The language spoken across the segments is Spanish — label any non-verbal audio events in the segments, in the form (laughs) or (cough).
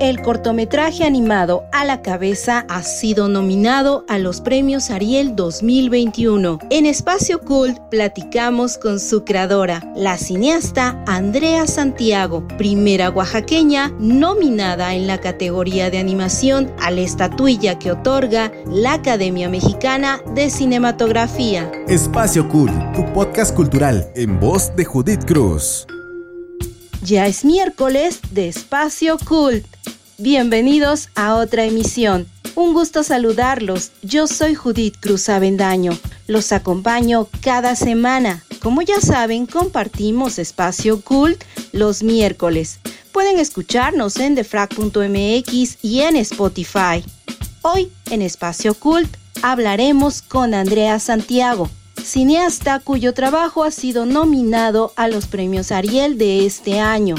El cortometraje animado A la cabeza ha sido nominado a los premios Ariel 2021. En Espacio Cult platicamos con su creadora, la cineasta Andrea Santiago, primera oaxaqueña nominada en la categoría de animación a la estatuilla que otorga la Academia Mexicana de Cinematografía. Espacio Cult, tu podcast cultural en voz de Judith Cruz. Ya es miércoles de Espacio Cult. Bienvenidos a otra emisión. Un gusto saludarlos. Yo soy Judith Cruz Avendaño. Los acompaño cada semana. Como ya saben, compartimos Espacio Cult los miércoles. Pueden escucharnos en defrag.mx y en Spotify. Hoy, en Espacio Cult, hablaremos con Andrea Santiago, cineasta cuyo trabajo ha sido nominado a los premios Ariel de este año.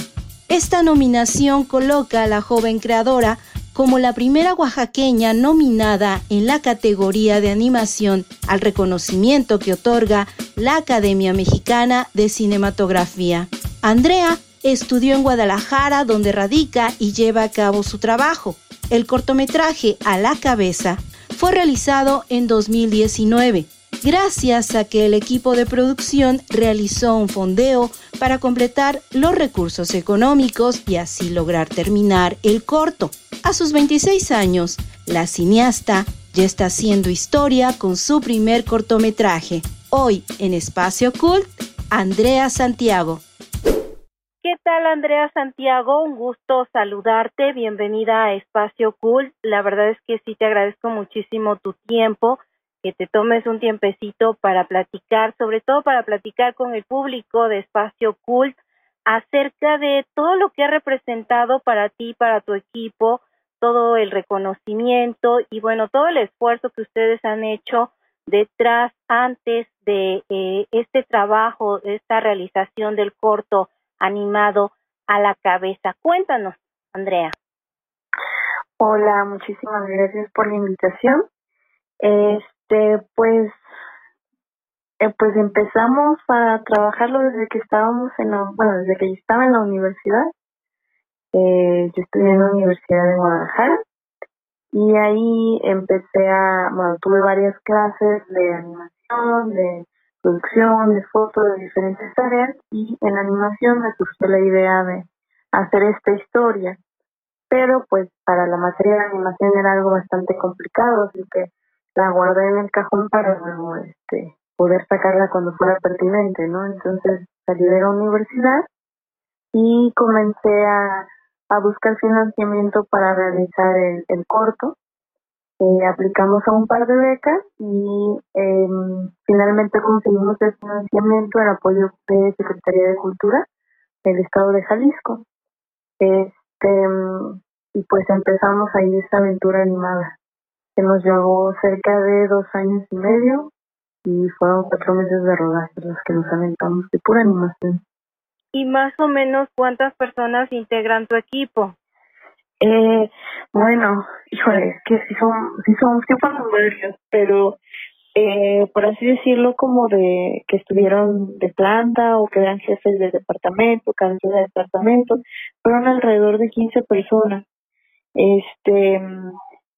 Esta nominación coloca a la joven creadora como la primera oaxaqueña nominada en la categoría de animación al reconocimiento que otorga la Academia Mexicana de Cinematografía. Andrea estudió en Guadalajara donde radica y lleva a cabo su trabajo. El cortometraje A la cabeza fue realizado en 2019 gracias a que el equipo de producción realizó un fondeo para completar los recursos económicos y así lograr terminar el corto. A sus 26 años, la cineasta ya está haciendo historia con su primer cortometraje. Hoy en Espacio Cult, Andrea Santiago. ¿Qué tal Andrea Santiago? Un gusto saludarte. Bienvenida a Espacio Cult. La verdad es que sí te agradezco muchísimo tu tiempo que te tomes un tiempecito para platicar, sobre todo para platicar con el público de Espacio Cult acerca de todo lo que ha representado para ti, para tu equipo, todo el reconocimiento y bueno, todo el esfuerzo que ustedes han hecho detrás antes de eh, este trabajo, de esta realización del corto animado a la cabeza. Cuéntanos, Andrea. Hola, muchísimas gracias por la invitación. Este, pues, eh, pues empezamos a trabajarlo desde que estábamos en la, bueno, desde que yo estaba en la universidad. Eh, yo estudié en la Universidad de Guadalajara y ahí empecé a, bueno, tuve varias clases de animación, de producción, de fotos, de diferentes tareas y en animación me surgió la idea de hacer esta historia. Pero pues para la materia de animación era algo bastante complicado, así que la guardé en el cajón para luego este, poder sacarla cuando fuera pertinente, ¿no? Entonces salí de la universidad y comencé a, a buscar financiamiento para realizar el, el corto. Eh, aplicamos a un par de becas y eh, finalmente conseguimos el financiamiento, el apoyo de Secretaría de Cultura del Estado de Jalisco. Este, y pues empezamos ahí esta aventura animada que nos llevó cerca de dos años y medio y fueron cuatro meses de rodaje los que nos aventamos de pura animación. ¿Y más o menos cuántas personas integran tu equipo? Eh, bueno, híjole, es que sí son, sí son, sí fueron varios, pero eh, por así decirlo, como de que estuvieron de planta o que eran jefes de departamento, cabezas de departamento, fueron alrededor de 15 personas. Este,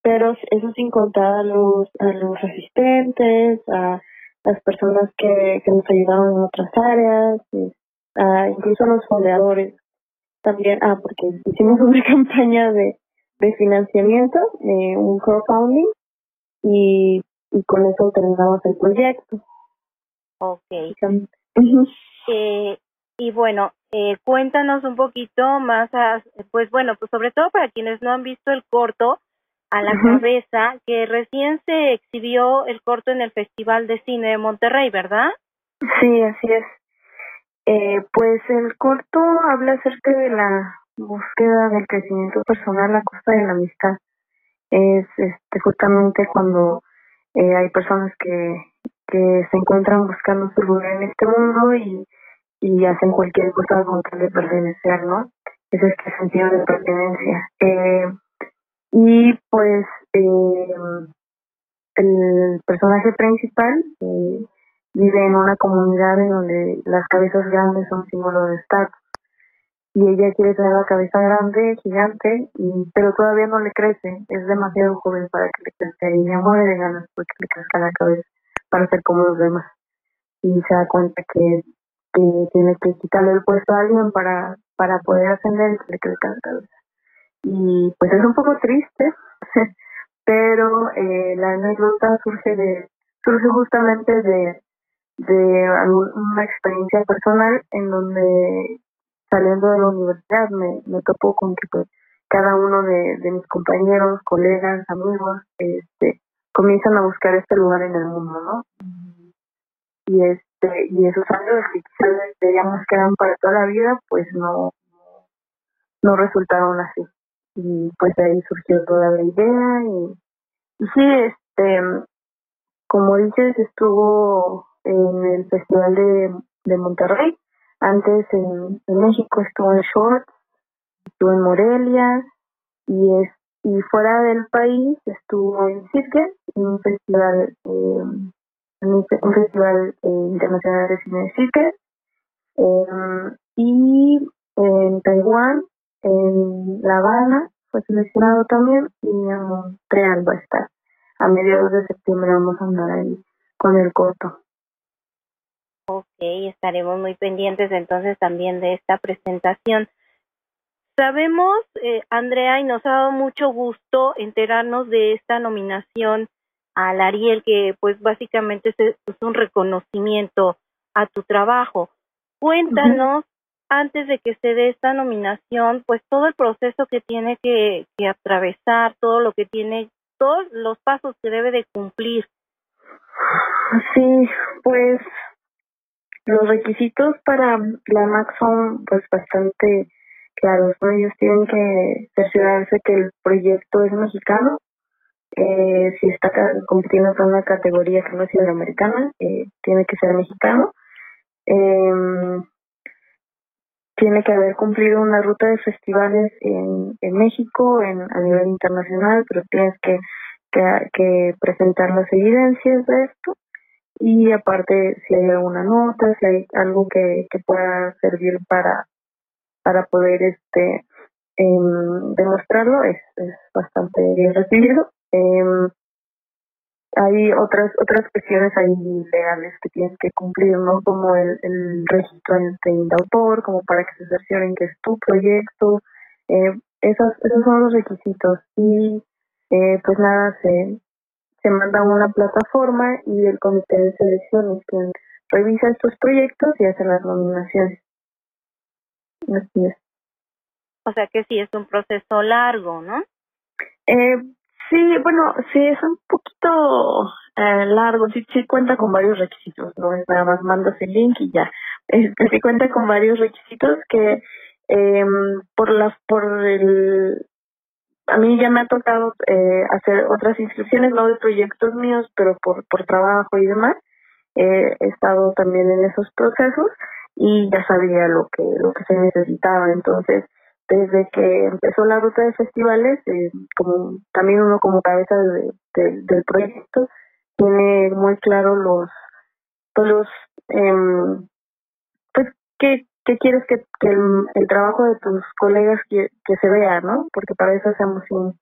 pero eso sin contar a los, a los asistentes, a las personas que, que nos ayudaron en otras áreas, a incluso a los fondeadores también, ah, porque hicimos (laughs) una campaña de, de financiamiento, de un crowdfunding, y, y con eso terminamos el proyecto. Ok. eh, y bueno, eh, cuéntanos un poquito más, pues bueno, pues sobre todo para quienes no han visto el corto, a la cabeza, que recién se exhibió el corto en el Festival de Cine de Monterrey, ¿verdad? Sí, así es. Eh, pues el corto habla acerca de la búsqueda del crecimiento personal a costa de la amistad. Es este, justamente cuando eh, hay personas que, que se encuentran buscando su lugar en este mundo y, y hacen cualquier cosa con tal de pertenecer, ¿no? Ese es el sentido de pertenencia. Eh, y pues eh, el personaje principal eh, vive en una comunidad en donde las cabezas grandes son símbolo de estatus. y ella quiere tener la cabeza grande, gigante, y, pero todavía no le crece, es demasiado joven para que le crezca y ella muere de ganas porque le crezca la cabeza para ser como los demás. Y se da cuenta que, tiene que quitarle el puesto a alguien para, para poder ascender y que le crezca la cabeza. Y pues es un poco triste, (laughs) pero eh, la anécdota surge de surge justamente de de una experiencia personal en donde saliendo de la universidad me, me topo con que pues cada uno de, de mis compañeros, colegas, amigos, este, comienzan a buscar este lugar en el mundo, ¿no? Y este, y esos años que quizás que eran para toda la vida, pues no, no resultaron así. Y pues ahí surgió toda la idea y, y sí, este, como dices, estuvo en el Festival de, de Monterrey, antes en, México estuvo en Short, estuvo en Morelia y es y fuera del país estuvo en Sitges, en un festival eh, un, festival eh, internacional de cine de Sitges eh, y en Taiwán, en La Habana fue seleccionado también y en Montreal va a estar. A mediados de septiembre vamos a andar ahí con el corto. Ok, estaremos muy pendientes entonces también de esta presentación. Sabemos, eh, Andrea, y nos ha dado mucho gusto enterarnos de esta nominación al Ariel, que pues básicamente es, un reconocimiento a tu trabajo. Cuéntanos, antes de que se dé esta nominación, pues todo el proceso que tiene que, que atravesar, todo lo que tiene, todos los pasos que debe de cumplir. Sí, pues los requisitos para la MAC son pues bastante claros, Ellos tienen que cerciorarse que el proyecto es mexicano, eh, si está compitiendo en una categoría que no es iberoamericana, eh, tiene que ser mexicano. Eh, tiene que haber cumplido una ruta de festivales en, en México, en, a nivel internacional, pero tienes que, que, presentar las evidencias de esto y aparte si hay alguna nota, si hay algo que, que pueda servir para, para poder este em, demostrarlo, es, es bastante bien recibido. Eh, hay otras otras cuestiones ahí legales que tienes que cumplir, ¿no? Como el, el registro de autor, como para que se cercioren que es tu proyecto. Eh, esos, esos son los requisitos. Y eh, pues nada, se, se manda a una plataforma y el comité de selección es quien revisa estos proyectos y hace las nominaciones. Así es. O sea que sí es un proceso largo, ¿no? Eh, sí, bueno, sí es un poquito eh, largo, sí, sí cuenta con varios requisitos, no es nada más mandas el link y ya. Este, sí cuenta con varios requisitos que eh, por la por el a mí ya me ha tocado eh, hacer otras inscripciones, no de proyectos míos, pero por, por trabajo y demás. he estado también en esos procesos y ya sabía lo que, lo que se necesitaba. Entonces, desde que empezó la ruta de festivales, eh, como también uno como cabeza de, del proyecto, tiene muy claro los, los, eh, pues, qué, quieres que, el, trabajo de tus colegas que, se vea, ¿no? Porque para eso hacemos un,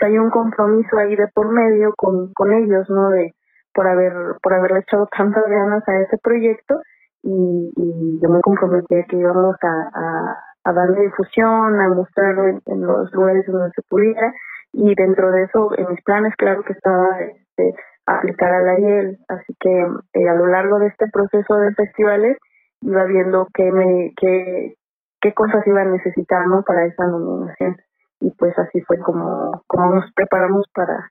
hay un compromiso ahí de por medio con, con ellos, ¿no? De, por haber, por haberle echado tantas ganas a ese proyecto y, y yo me comprometí a que íbamos a, darle difusión, a mostrarlo en, los lugares donde se pudiera. Y dentro de eso, en mis planes, claro que estaba este, aplicar a la así que eh, a lo largo de este proceso de festivales iba viendo qué, me, qué, qué cosas iba a necesitar para esa nominación. Y pues así fue como, como nos preparamos para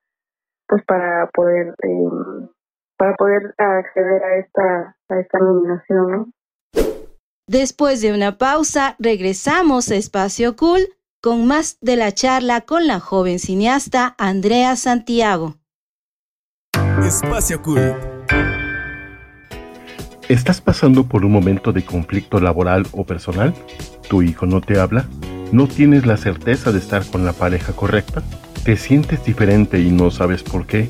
pues para poder eh, para poder acceder a esta a esta nominación ¿no? Después de una pausa regresamos a Espacio Cool con más de la charla con la joven cineasta Andrea Santiago. Espacio Cool ¿Estás pasando por un momento de conflicto laboral o personal? ¿Tu hijo no te habla? ¿No tienes la certeza de estar con la pareja correcta? ¿Te sientes diferente y no sabes por qué?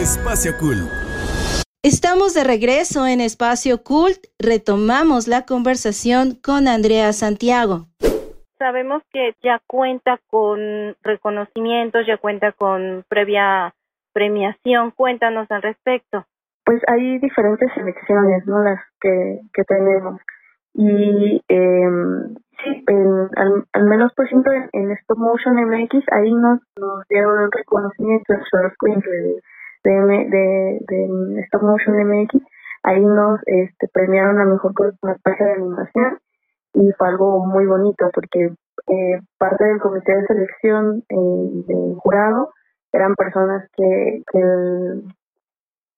Espacio Cult. Estamos de regreso en Espacio Cult. Retomamos la conversación con Andrea Santiago. Sabemos que ya cuenta con reconocimientos, ya cuenta con previa premiación. Cuéntanos al respecto. Pues hay diferentes selecciones, ¿no? Las que, que tenemos. Y eh, sí, al, al, menos por ejemplo en, en Stop Motion MX, ahí nos, nos dieron el reconocimiento de de, de, de Stop Motion MX, ahí nos este, premiaron a mejor cortometraje de animación y fue algo muy bonito porque eh, parte del comité de selección eh, del jurado eran personas que, que,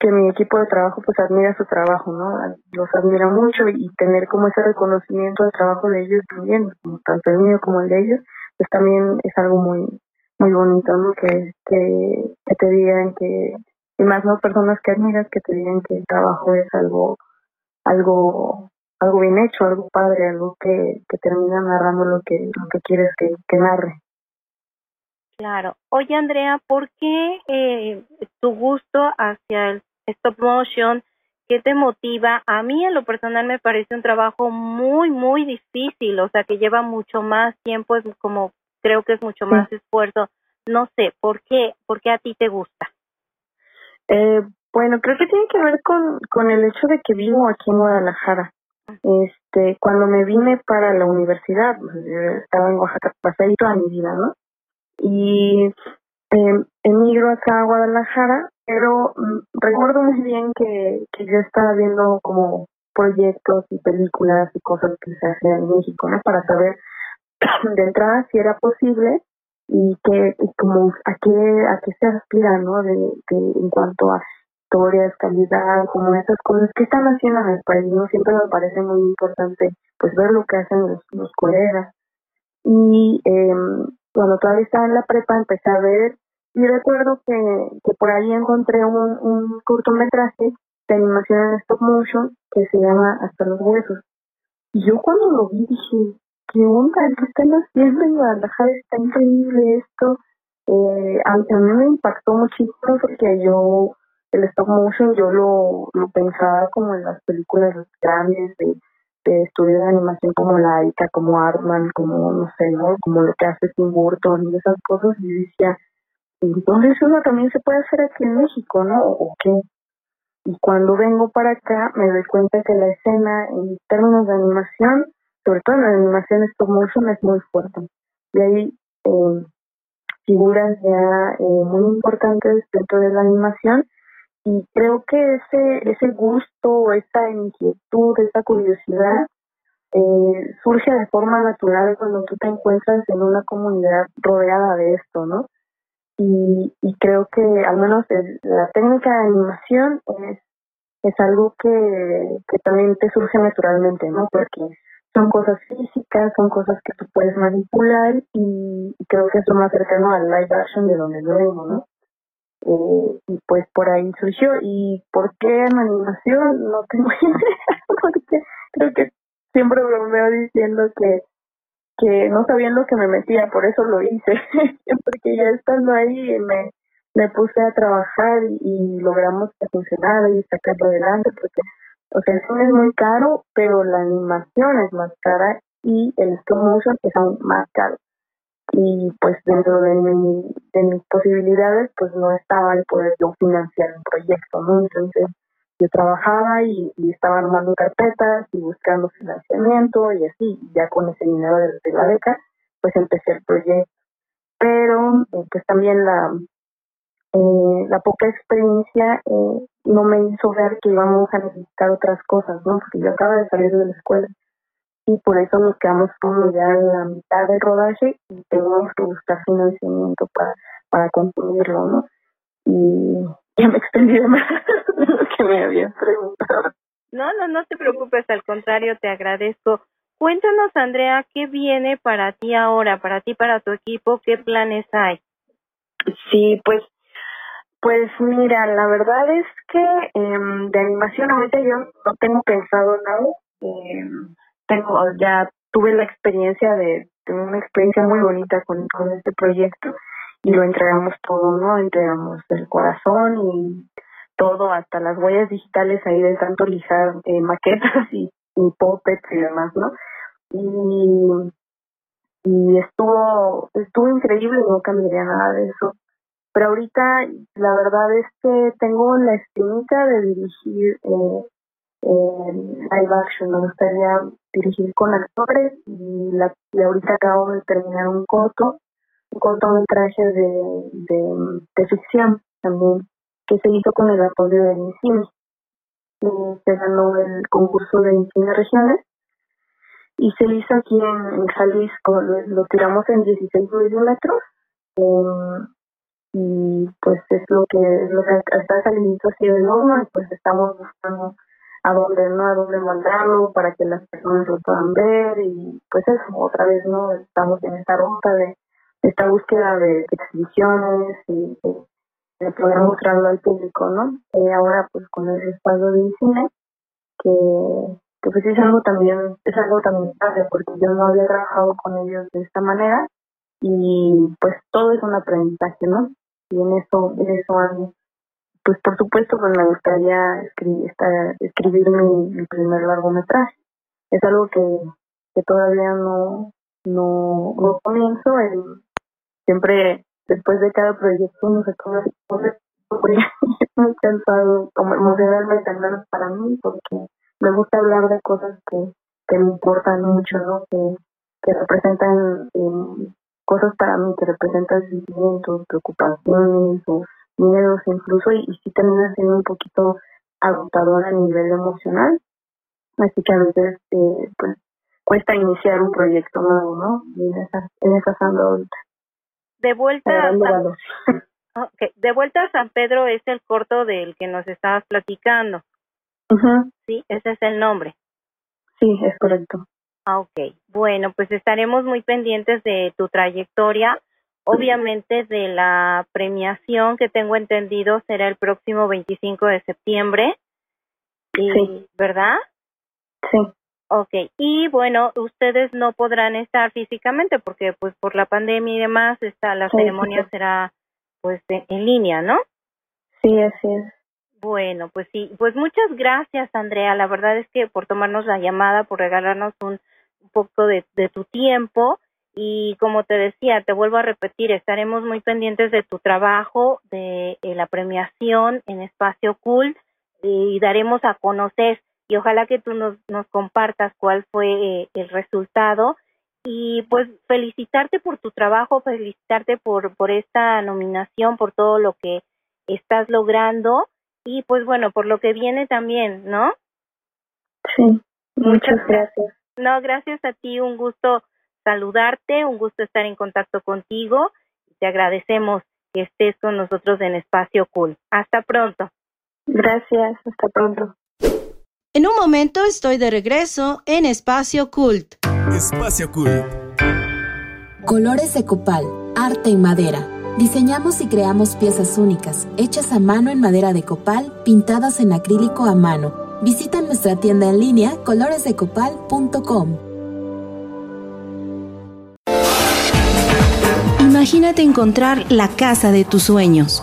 que mi equipo de trabajo pues admira su trabajo, ¿no? Los admira mucho y tener como ese reconocimiento del trabajo de ellos también, tanto el mío como el de ellos, pues también es algo muy muy bonito, ¿no? Que, que, que te digan que, y más no personas que admiras que te digan que el trabajo es algo algo algo bien hecho algo padre algo que, que termina narrando lo que lo que quieres que, que narre. Claro. Oye Andrea ¿por qué eh, tu gusto hacia el stop motion qué te motiva a mí en lo personal me parece un trabajo muy muy difícil o sea que lleva mucho más tiempo es como creo que es mucho más esfuerzo. No sé por qué por qué a ti te gusta eh, bueno, creo que tiene que ver con, con el hecho de que vivo aquí en Guadalajara. Este, cuando me vine para la universidad, pues, estaba en Oaxaca, pasé ahí toda mi vida, ¿no? Y eh, emigro acá a Guadalajara, pero mm, recuerdo muy bien que, que yo estaba viendo como proyectos y películas y cosas que se hacían en México, ¿no? Para saber (clears throat) de entrada si era posible y que y como a qué a qué se aspira no de, de en cuanto a historias calidad como esas cosas que están haciendo en el país no siempre me parece muy importante pues ver lo que hacen los, los colegas. Y eh, cuando todavía estaba en la prepa empecé a ver y recuerdo que, que por ahí encontré un, un cortometraje de animación en stop motion que se llama Hasta los huesos. Y yo cuando lo vi dije ¿qué onda? ¿Qué están haciendo en Guadalajara? Está increíble esto. Eh, a, mí me impactó muchísimo porque yo, el stop motion, yo lo, lo pensaba como en las películas grandes de, de estudios de animación como Laika, como Artman, como, no sé, ¿no? Como lo que hace Tim Burton y esas cosas, y decía, entonces eso también se puede hacer aquí en México, ¿no? ¿O qué? Y cuando vengo para acá me doy cuenta que la escena en términos de animación, sobre todo en la animación stop motion, es muy fuerte. Y hay eh, figuras ya eh, muy importantes dentro de la animación y creo que ese, ese gusto, esa inquietud, esa curiosidad eh, surge de forma natural cuando tú te encuentras en una comunidad rodeada de esto, ¿no? Y, creo que al menos la técnica de animación es, es algo que, que también te surge naturalmente, ¿no? Porque son cosas físicas, son cosas que tú puedes manipular y, creo que es lo más cercano al live action de donde yo vengo, ¿no? Eh, y pues por ahí surgió. ¿Y por qué en animación? No tengo (laughs) idea, porque creo que siempre me veo diciendo que que no sabía lo que me metía, por eso lo hice, (laughs) porque ya estando ahí me, me puse a trabajar y, logramos que funcionara y sacarlo adelante, porque, o sea, el cine es muy caro, pero la animación es más cara y el stop motion es aún más caro y pues dentro de, mi, de mis posibilidades pues no estaba el poder yo financiar un proyecto, ¿no? Entonces yo trabajaba y, estaba armando carpetas y buscando financiamiento y así, ya con ese dinero de, la beca pues empecé el proyecto. Pero eh, pues también la, eh, la poca experiencia eh, no me hizo ver que íbamos a necesitar otras cosas, ¿no? Porque yo acaba de salir de la escuela y por eso nos quedamos como ya en la mitad del rodaje y tenemos que buscar financiamiento para, para concluirlo, ¿no? Y ya me extendí de más (laughs) de lo que me habían preguntado. No, no, no te preocupes, al contrario, te agradezco. Cuéntanos, Andrea, ¿qué viene para ti ahora, para ti, para tu equipo? ¿Qué planes hay? Sí, pues, pues mira, la verdad es que eh, de animación ahorita yo no tengo pensado nada. Eh, tengo ya tuve la experiencia de, una experiencia muy bonita con, con este proyecto y lo entregamos todo, ¿no? Entregamos el corazón y todo, hasta las huellas digitales ahí de tanto lijar eh, maquetas (laughs) y, y puppets y demás, ¿no? Y, y estuvo, estuvo increíble, no cambiaría nada de eso. Pero ahorita la verdad es que tengo la espinita de dirigir eh, live action. Me gustaría dirigir con actores y, la, y ahorita acabo de terminar un corto, un cortometraje de, de, de ficción también, que se hizo con el apoyo de INCIME. Se ganó el concurso de cine regiones y se hizo aquí en, Jalisco. Lo, tiramos en 16 milímetros. Eh, y pues es lo que es lo que está saliendo así de norma y pues estamos buscando a dónde no a dónde mandarlo para que las personas lo puedan ver y pues eso otra vez no estamos en esta ruta de esta búsqueda de, exhibiciones y de, poder mostrarlo al público no y ahora pues con el respaldo de cine que, que pues es algo también es algo también padre porque yo no había trabajado con ellos de esta manera y pues todo es un aprendizaje no y en eso en eso ando pues por supuesto pues me gustaría escribir, escribir mi, primer largometraje. Es algo que, que todavía no, no, no comienzo. siempre después de cada proyecto no sé cómo muy cansado como emocionalmente al menos para mí porque me gusta hablar de cosas que, que me importan mucho, ¿no? que, que representan eh, cosas para mí, que representan sentimientos, preocupaciones o miedos incluso y, y sí termina siendo un poquito agotador a nivel emocional. Así que a veces eh, pues cuesta iniciar un proyecto nuevo, ¿no? Y en esas, en esas. De vuelta a San... (laughs) okay. De vuelta a San Pedro es el corto del que nos estabas platicando. Sí, ese es el nombre. Sí, es correcto. Ah, ok. Bueno, pues estaremos muy pendientes de tu trayectoria Obviamente de la premiación que tengo entendido será el próximo 25 de septiembre. Y, ¿Verdad? Sí. Ok, y bueno, ustedes no podrán estar físicamente porque pues por la pandemia y demás, esta, la ceremonia será pues en, línea, ¿no? Sí, así es. Bueno, pues sí, pues muchas gracias Andrea, la verdad es que por tomarnos la llamada, por regalarnos un, poco de, tu tiempo y como te decía, te vuelvo a repetir, estaremos muy pendientes de tu trabajo, de, eh, la premiación en Espacio Cool y daremos a conocer y ojalá que tú nos, nos compartas cuál fue eh, el resultado y pues felicitarte por tu trabajo, felicitarte por, por esta nominación, por todo lo que estás logrando y pues bueno, por lo que viene también, ¿no? Sí, muchas gracias. No, gracias a ti, un gusto saludarte, un gusto estar en contacto contigo. Te agradecemos que estés con nosotros en Espacio Cool. Hasta pronto. Gracias, hasta pronto. En un momento estoy de regreso en Espacio Cult. Espacio Cult. Colores de copal, arte y madera. Diseñamos y creamos piezas únicas, hechas a mano en madera de copal, pintadas en acrílico a mano. Visita nuestra tienda en línea coloresdecopal.com. Imagínate encontrar la casa de tus sueños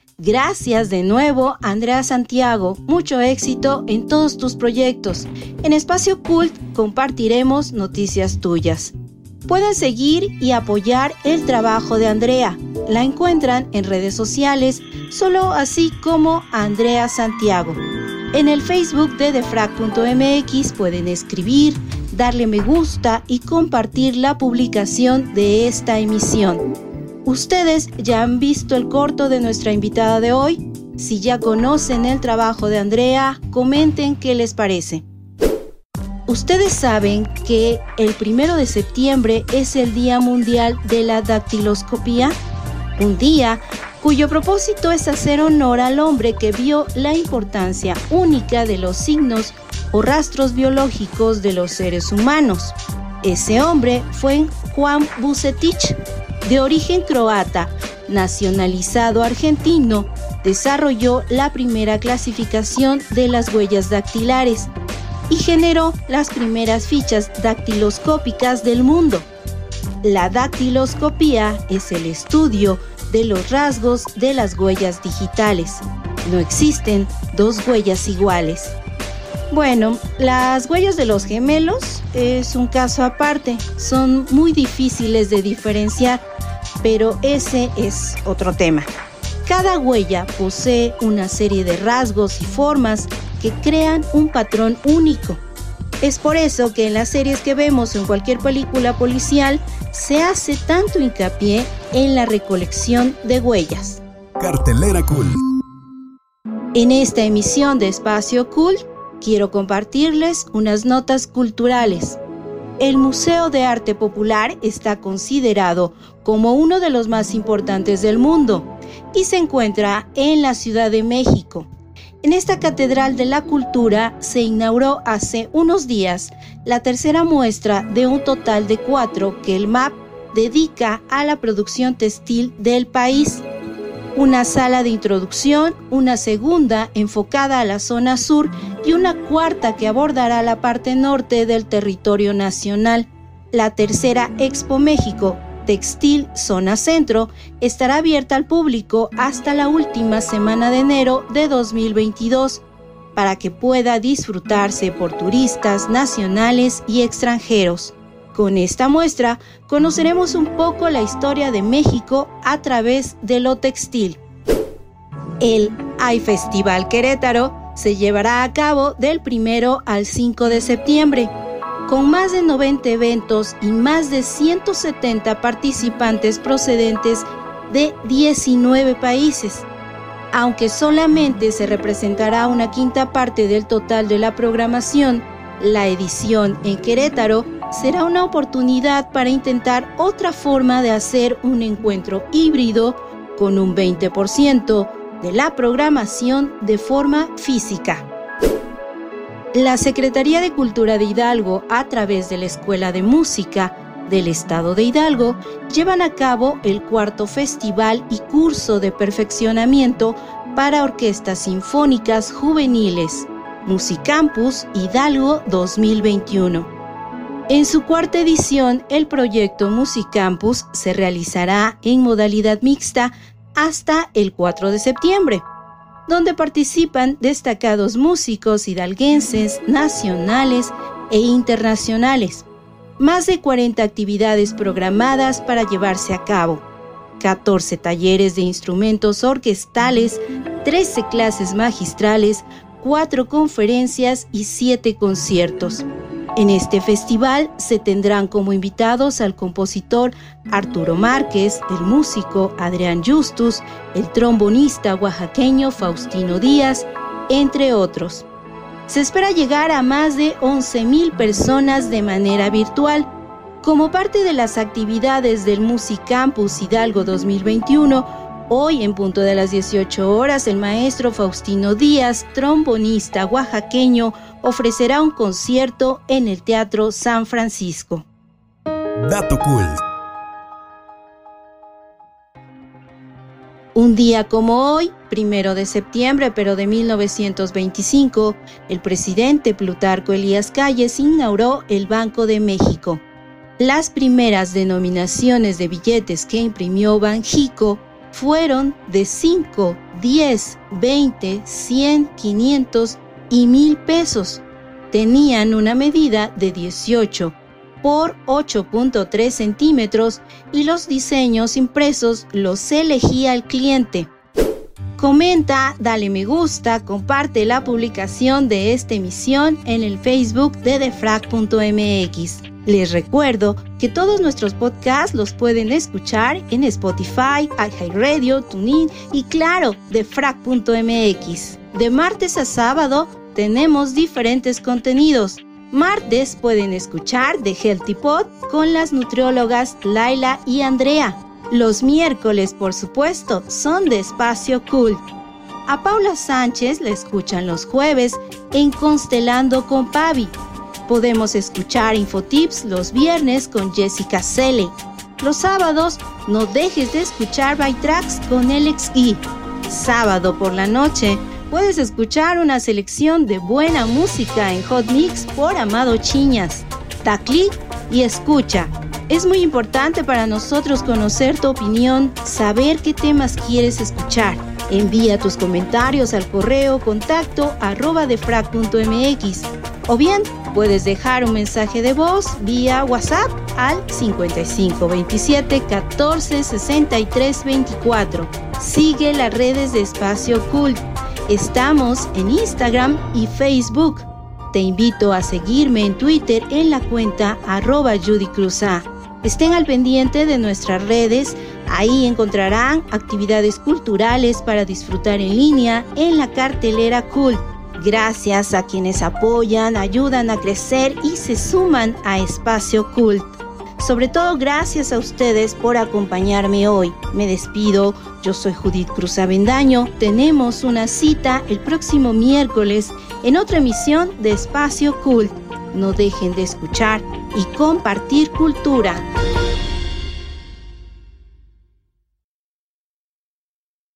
Gracias de nuevo, Andrea Santiago. Mucho éxito en todos tus proyectos. En Espacio Cult compartiremos noticias tuyas. Pueden seguir y apoyar el trabajo de Andrea. La encuentran en redes sociales, solo así como Andrea Santiago. En el Facebook de defrag.mx pueden escribir, darle me gusta y compartir la publicación de esta emisión. Ustedes ya han visto el corto de nuestra invitada de hoy. Si ya conocen el trabajo de Andrea, comenten qué les parece. Ustedes saben que el primero de septiembre es el Día Mundial de la Dactiloscopía, un día cuyo propósito es hacer honor al hombre que vio la importancia única de los signos o rastros biológicos de los seres humanos. Ese hombre fue Juan Bucetich, de origen croata, nacionalizado argentino, desarrolló la primera clasificación de las huellas dactilares y generó las primeras fichas dactiloscópicas del mundo. La dactiloscopía es el estudio de los rasgos de las huellas digitales. No existen dos huellas iguales. Bueno, las huellas de los gemelos es un caso aparte. Son muy difíciles de diferenciar pero ese es otro tema. Cada huella posee una serie de rasgos y formas que crean un patrón único. Es por eso que en las series que vemos en cualquier película policial se hace tanto hincapié en la recolección de huellas. Cartelera Cool. En esta emisión de Espacio Cool quiero compartirles unas notas culturales. El Museo de Arte Popular está considerado como uno de los más importantes del mundo y se encuentra en la Ciudad de México. En esta Catedral de la Cultura se inauguró hace unos días la tercera muestra de un total de cuatro que el MAP dedica a la producción textil del país. Una sala de introducción, una segunda enfocada a la zona sur y una cuarta que abordará la parte norte del territorio nacional. La tercera Expo México Textil Zona Centro estará abierta al público hasta la última semana de enero de 2022 para que pueda disfrutarse por turistas nacionales y extranjeros. Con esta muestra conoceremos un poco la historia de México a través de lo textil. El iFestival Querétaro se llevará a cabo del 1 al 5 de septiembre con más de 90 eventos y más de 170 participantes procedentes de 19 países. Aunque solamente se representará una quinta parte del total de la programación, la edición en Querétaro será una oportunidad para intentar otra forma de hacer un encuentro híbrido con un 20% de la programación de forma física. La Secretaría de Cultura de Hidalgo, a través de la Escuela de Música del Estado de Hidalgo, llevan a cabo el cuarto festival y curso de perfeccionamiento para orquestas sinfónicas juveniles, Musicampus Hidalgo 2021. En su cuarta edición, el proyecto Musicampus se realizará en modalidad mixta hasta el 4 de septiembre donde participan destacados músicos hidalguenses, nacionales e internacionales. Más de 40 actividades programadas para llevarse a cabo. 14 talleres de instrumentos orquestales, 13 clases magistrales, 4 conferencias y 7 conciertos. En este festival se tendrán como invitados al compositor Arturo Márquez, el músico Adrián Justus, el trombonista oaxaqueño Faustino Díaz, entre otros. Se espera llegar a más de 11.000 personas de manera virtual. Como parte de las actividades del Musicampus Hidalgo 2021, Hoy, en punto de las 18 horas, el maestro Faustino Díaz, trombonista oaxaqueño, ofrecerá un concierto en el Teatro San Francisco. Dato Cool. Un día como hoy, primero de septiembre, pero de 1925, el presidente Plutarco Elías Calles inauguró el Banco de México. Las primeras denominaciones de billetes que imprimió Banjico fueron de 5, 10, 20, 100, 500 y 1000 pesos. Tenían una medida de 18 por 8.3 centímetros y los diseños impresos los elegía el cliente. Comenta, dale me gusta, comparte la publicación de esta emisión en el Facebook de defrag.mx. Les recuerdo que todos nuestros podcasts los pueden escuchar en Spotify, iHeartRadio, TuneIn y claro, defrag.mx. De martes a sábado tenemos diferentes contenidos. Martes pueden escuchar The Healthy Pod con las nutriólogas Laila y Andrea. Los miércoles, por supuesto, son de Espacio Cool. A Paula Sánchez la escuchan los jueves en Constelando con Pavi. Podemos escuchar Infotips los viernes con Jessica Selle. Los sábados, no dejes de escuchar By Tracks con Gui. Sábado por la noche, puedes escuchar una selección de buena música en Hot Mix por Amado Chiñas. Da clic y escucha es muy importante para nosotros conocer tu opinión, saber qué temas quieres escuchar. Envía tus comentarios al correo contacto arroba defrag.mx o bien puedes dejar un mensaje de voz vía WhatsApp al 55 27 14 63 24. Sigue las redes de Espacio Cult. Estamos en Instagram y Facebook. Te invito a seguirme en Twitter en la cuenta arroba Judy Estén al pendiente de nuestras redes, ahí encontrarán actividades culturales para disfrutar en línea en la cartelera Cult. Gracias a quienes apoyan, ayudan a crecer y se suman a Espacio Cult. Sobre todo gracias a ustedes por acompañarme hoy. Me despido, yo soy Judith Cruz Avendaño. Tenemos una cita el próximo miércoles en otra emisión de Espacio Cult. No dejen de escuchar y compartir cultura.